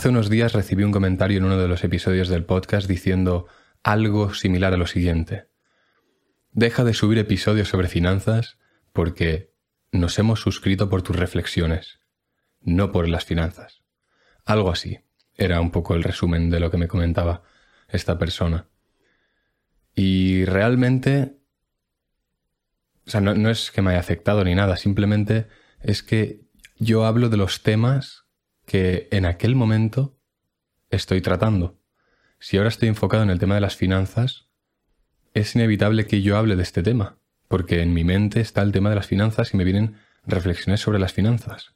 Hace unos días recibí un comentario en uno de los episodios del podcast diciendo algo similar a lo siguiente. Deja de subir episodios sobre finanzas porque nos hemos suscrito por tus reflexiones, no por las finanzas. Algo así. Era un poco el resumen de lo que me comentaba esta persona. Y realmente, o sea, no, no es que me haya afectado ni nada, simplemente es que yo hablo de los temas que en aquel momento estoy tratando. Si ahora estoy enfocado en el tema de las finanzas, es inevitable que yo hable de este tema, porque en mi mente está el tema de las finanzas y me vienen reflexiones sobre las finanzas.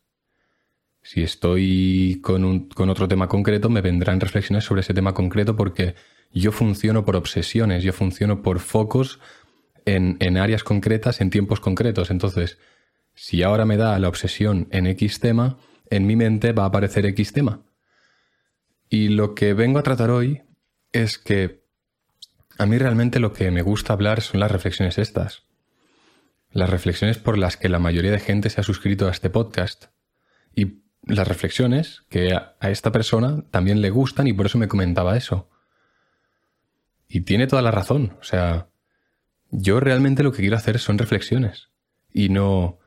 Si estoy con, con otro tema concreto, me vendrán reflexiones sobre ese tema concreto porque yo funciono por obsesiones, yo funciono por focos en, en áreas concretas, en tiempos concretos. Entonces, si ahora me da la obsesión en X tema, en mi mente va a aparecer X tema. Y lo que vengo a tratar hoy es que a mí realmente lo que me gusta hablar son las reflexiones estas. Las reflexiones por las que la mayoría de gente se ha suscrito a este podcast. Y las reflexiones que a, esta persona también le gustan y por eso me comentaba eso. Y tiene toda la razón. O sea, yo realmente lo que quiero hacer son reflexiones. Y no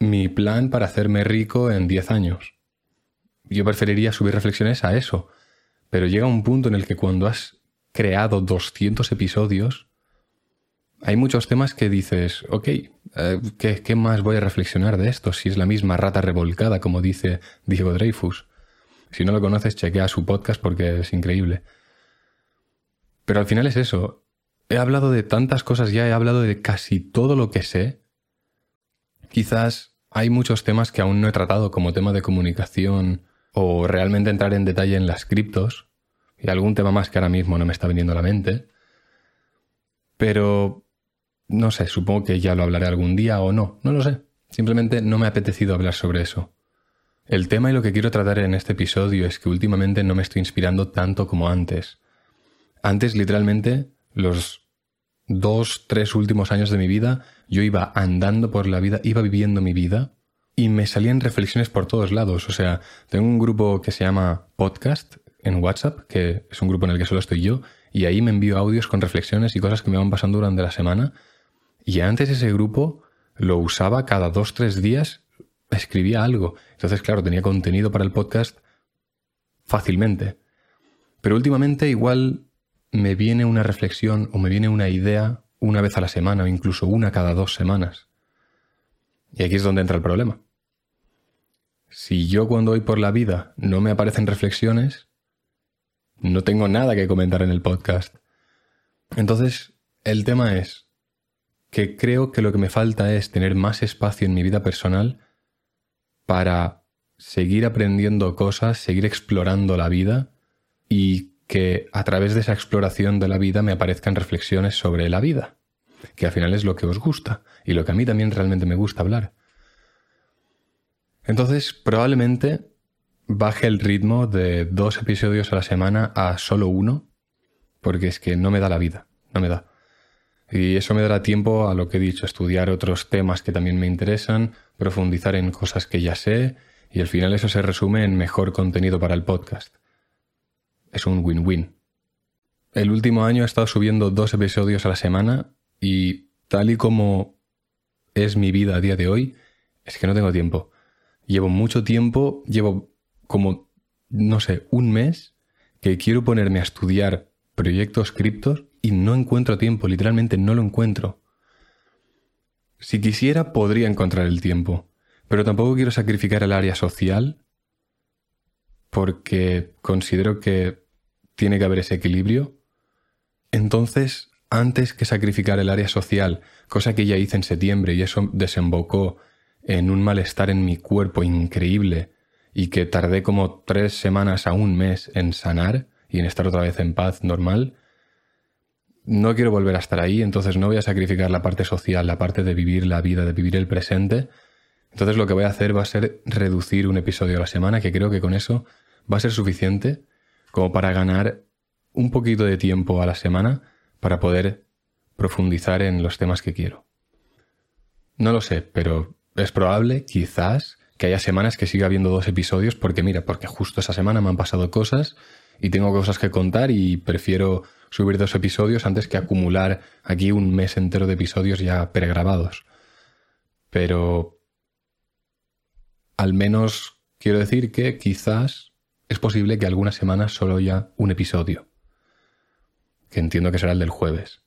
mi plan para hacerme rico en 10 años. Yo preferiría subir reflexiones a eso. Pero llega un punto en el que cuando has creado 200 episodios, hay muchos temas que dices, ok, eh, ¿qué, más voy a reflexionar de esto? Si es la misma rata revolcada, como dice Diego Dreyfus. Si no lo conoces, chequea su podcast porque es increíble. Pero al final es eso. He hablado de tantas cosas ya, he hablado de casi todo lo que sé. Quizás hay muchos temas que aún no he tratado como tema de comunicación o realmente entrar en detalle en las criptos y algún tema más que ahora mismo no me está viniendo a la mente. Pero no sé, supongo que ya lo hablaré algún día o no, no lo sé. Simplemente no me ha apetecido hablar sobre eso. El tema y lo que quiero tratar en este episodio es que últimamente no me estoy inspirando tanto como antes. Antes, literalmente, los dos, tres últimos años de mi vida, yo iba andando por la vida, iba viviendo mi vida y me salían reflexiones por todos lados. O sea, tengo un grupo que se llama Podcast en WhatsApp, que es un grupo en el que solo estoy yo, y ahí me envío audios con reflexiones y cosas que me van pasando durante la semana y antes ese grupo lo usaba cada dos, tres días, escribía algo. Entonces, claro, tenía contenido para el podcast fácilmente. Pero últimamente igual me viene una reflexión o me viene una idea una vez a la semana o incluso una cada dos semanas. Y aquí es donde entra el problema. Si yo cuando voy por la vida no me aparecen reflexiones, no tengo nada que comentar en el podcast. Entonces, el tema es, que creo que lo que me falta es tener más espacio en mi vida personal para seguir aprendiendo cosas, seguir explorando la vida y que a través de esa exploración de la vida me aparezcan reflexiones sobre la vida, que al final es lo que os gusta y lo que a mí también realmente me gusta hablar. Entonces, probablemente baje el ritmo de dos episodios a la semana a solo uno, porque es que no me da la vida, no me da. Y eso me dará tiempo a lo que he dicho, estudiar otros temas que también me interesan, profundizar en cosas que ya sé, y al final eso se resume en mejor contenido para el podcast. Es un win-win. El último año he estado subiendo dos episodios a la semana y tal y como es mi vida a día de hoy, es que no tengo tiempo. Llevo mucho tiempo, llevo como, no sé, un mes que quiero ponerme a estudiar proyectos criptos y no encuentro tiempo, literalmente no lo encuentro. Si quisiera, podría encontrar el tiempo, pero tampoco quiero sacrificar el área social porque considero que tiene que haber ese equilibrio. Entonces, antes que sacrificar el área social, cosa que ya hice en septiembre y eso desembocó en un malestar en mi cuerpo increíble y que tardé como tres semanas a un mes en sanar y en estar otra vez en paz normal, no quiero volver a estar ahí, entonces no voy a sacrificar la parte social, la parte de vivir la vida, de vivir el presente. Entonces lo que voy a hacer va a ser reducir un episodio a la semana, que creo que con eso va a ser suficiente como para ganar un poquito de tiempo a la semana para poder profundizar en los temas que quiero. No lo sé, pero es probable, quizás, que haya semanas que siga habiendo dos episodios porque mira, porque justo esa semana me han pasado cosas y tengo cosas que contar y prefiero subir dos episodios antes que acumular aquí un mes entero de episodios ya pregrabados. Pero al menos quiero decir que quizás es posible que algunas semanas solo haya un episodio, que entiendo que será el del jueves.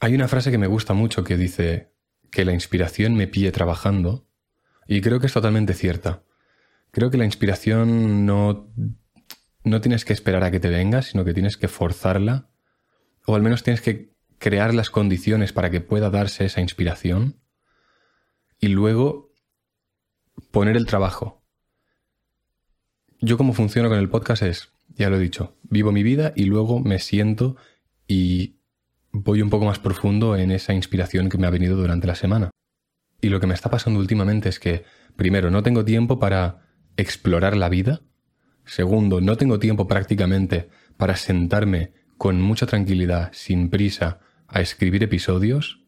Hay una frase que me gusta mucho que dice que la inspiración me pille trabajando, y creo que es totalmente cierta. Creo que la inspiración no no tienes que esperar a que te venga, sino que tienes que forzarla, o al menos tienes que crear las condiciones para que pueda darse esa inspiración, y luego poner el trabajo. Yo como funciono con el podcast es, ya lo he dicho, vivo mi vida y luego me siento y voy un poco más profundo en esa inspiración que me ha venido durante la semana. Y lo que me está pasando últimamente es que, primero, no tengo tiempo para explorar la vida, Segundo, no tengo tiempo prácticamente para sentarme con mucha tranquilidad, sin prisa, a escribir episodios.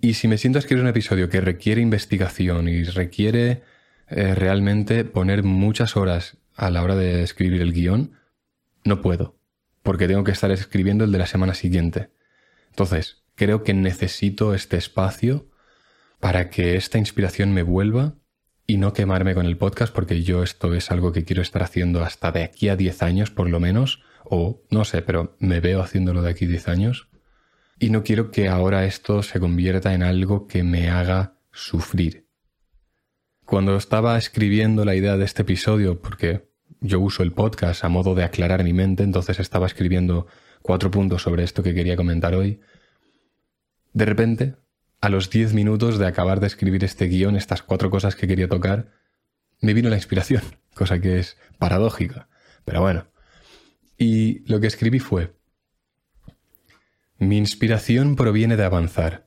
Y si me siento a escribir un episodio que requiere investigación y requiere eh, realmente poner muchas horas a la hora de escribir el guion, no puedo, porque tengo que estar escribiendo el de la semana siguiente. Entonces, creo que necesito este espacio para que esta inspiración me vuelva y no quemarme con el podcast porque yo esto es algo que quiero estar haciendo hasta de aquí a 10 años por lo menos, o no sé, pero me veo haciéndolo de aquí a 10 años. Y no quiero que ahora esto se convierta en algo que me haga sufrir. Cuando estaba escribiendo la idea de este episodio, porque yo uso el podcast a modo de aclarar mi mente, entonces estaba escribiendo cuatro puntos sobre esto que quería comentar hoy, de repente a los 10 minutos de acabar de escribir este guion, estas cuatro cosas que quería tocar, me vino la inspiración, cosa que es paradójica. Pero bueno. Y lo que escribí fue, mi inspiración proviene de avanzar.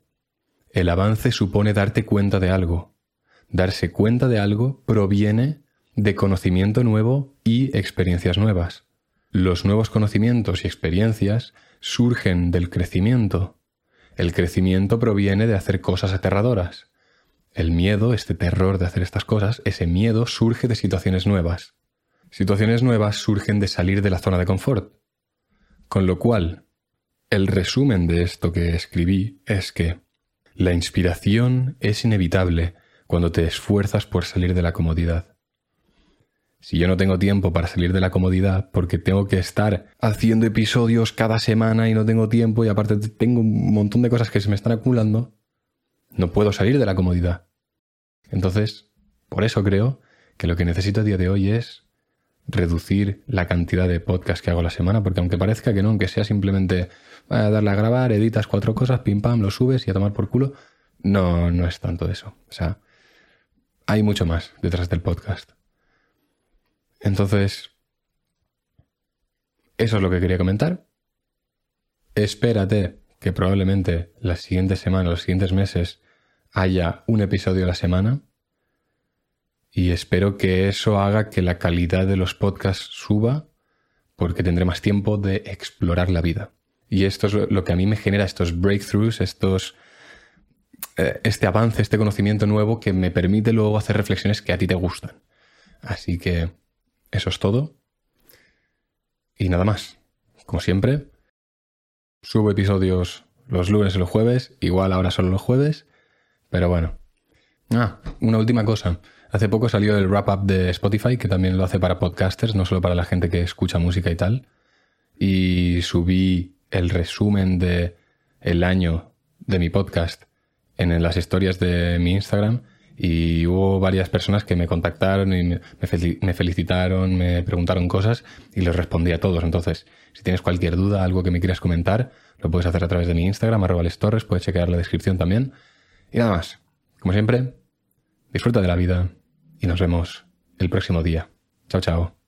El avance supone darte cuenta de algo. Darse cuenta de algo proviene de conocimiento nuevo y experiencias nuevas. Los nuevos conocimientos y experiencias surgen del crecimiento el crecimiento proviene de hacer cosas aterradoras. El miedo, este terror de hacer estas cosas, ese miedo surge de situaciones nuevas. Situaciones nuevas surgen de salir de la zona de confort. Con lo cual, el resumen de esto que escribí es que la inspiración es inevitable cuando te esfuerzas por salir de la comodidad si yo no tengo tiempo para salir de la comodidad porque tengo que estar haciendo episodios cada semana y no tengo tiempo y aparte tengo un montón de cosas que se me están acumulando, no puedo salir de la comodidad. Entonces, por eso creo que lo que necesito a día de hoy es reducir la cantidad de podcasts que hago la semana, porque aunque parezca que no, aunque sea simplemente a darle a grabar, editas cuatro cosas, pim pam, lo subes y a tomar por culo, no, no es tanto eso. O sea, hay mucho más detrás del podcast. Entonces, eso es lo que quería comentar. Espérate que probablemente las siguientes semanas, los siguientes meses, haya un episodio a la semana. Y espero que eso haga que la calidad de los podcasts suba porque tendré más tiempo de explorar la vida. Y esto es lo que a mí me genera estos breakthroughs, estos, eh, este avance, este conocimiento nuevo que me permite luego hacer reflexiones que a ti te gustan. Así que eso es todo. Y nada más. Como siempre, subo episodios los lunes y los jueves, igual ahora solo los jueves, pero bueno. Ah, una última cosa. Hace poco salió el wrap-up de Spotify, que también lo hace para podcasters, no solo para la gente que escucha música y tal. Y subí el resumen de el año de mi podcast en las historias de mi Instagram y hubo varias personas que me contactaron y me, felicitaron, me preguntaron cosas y les respondí a todos. Entonces, si tienes cualquier duda, algo que me quieras comentar, lo puedes hacer a través de mi Instagram, arroba Torres, puedes chequear la descripción también. Y nada más. Como siempre, disfruta de la vida y nos vemos el próximo día. Chao, chao.